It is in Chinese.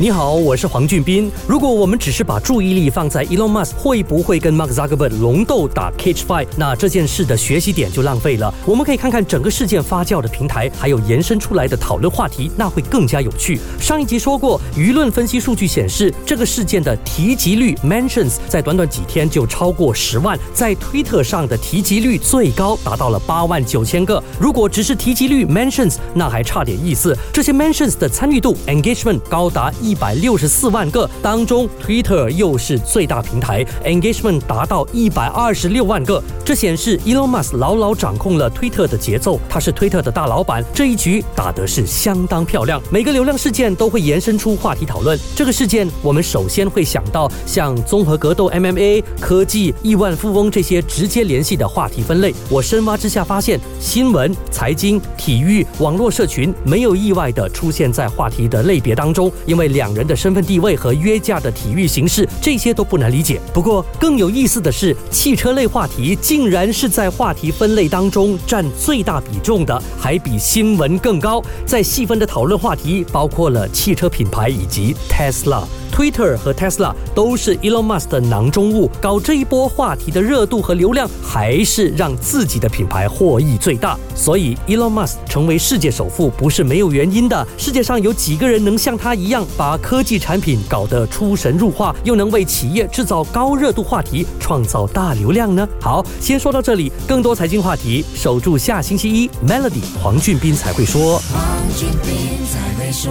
你好，我是黄俊斌。如果我们只是把注意力放在 Elon Musk 会不会跟 Mark Zuckerberg 龙斗打 Cage Fight，那这件事的学习点就浪费了。我们可以看看整个事件发酵的平台，还有延伸出来的讨论话题，那会更加有趣。上一集说过，舆论分析数据显示，这个事件的提及率 mentions 在短短几天就超过十万，在推特上的提及率最高达到了八万九千个。如果只是提及率 mentions，那还差点意思。这些 mentions 的参与度 engagement 高达一。一百六十四万个当中，Twitter 又是最大平台，engagement 达到一百二十六万个。这显示 Elon Musk 牢牢掌控了推特的节奏，他是推特的大老板。这一局打得是相当漂亮，每个流量事件都会延伸出话题讨论。这个事件，我们首先会想到像综合格斗 MMA、科技、亿万富翁这些直接联系的话题分类。我深挖之下发现，新闻、财经、体育、网络社群没有意外的出现在话题的类别当中，因为。两人的身份地位和约架的体育形式，这些都不难理解。不过更有意思的是，汽车类话题竟然是在话题分类当中占最大比重的，还比新闻更高。在细分的讨论话题，包括了汽车品牌以及 Tesla。Twitter 和 Tesla 都是 Elon Musk 的囊中物，搞这一波话题的热度和流量，还是让自己的品牌获益最大。所以 Elon Musk 成为世界首富不是没有原因的。世界上有几个人能像他一样，把科技产品搞得出神入化，又能为企业制造高热度话题，创造大流量呢？好，先说到这里，更多财经话题，守住下星期一 Melody 黄俊斌才会说。黄俊斌才会说。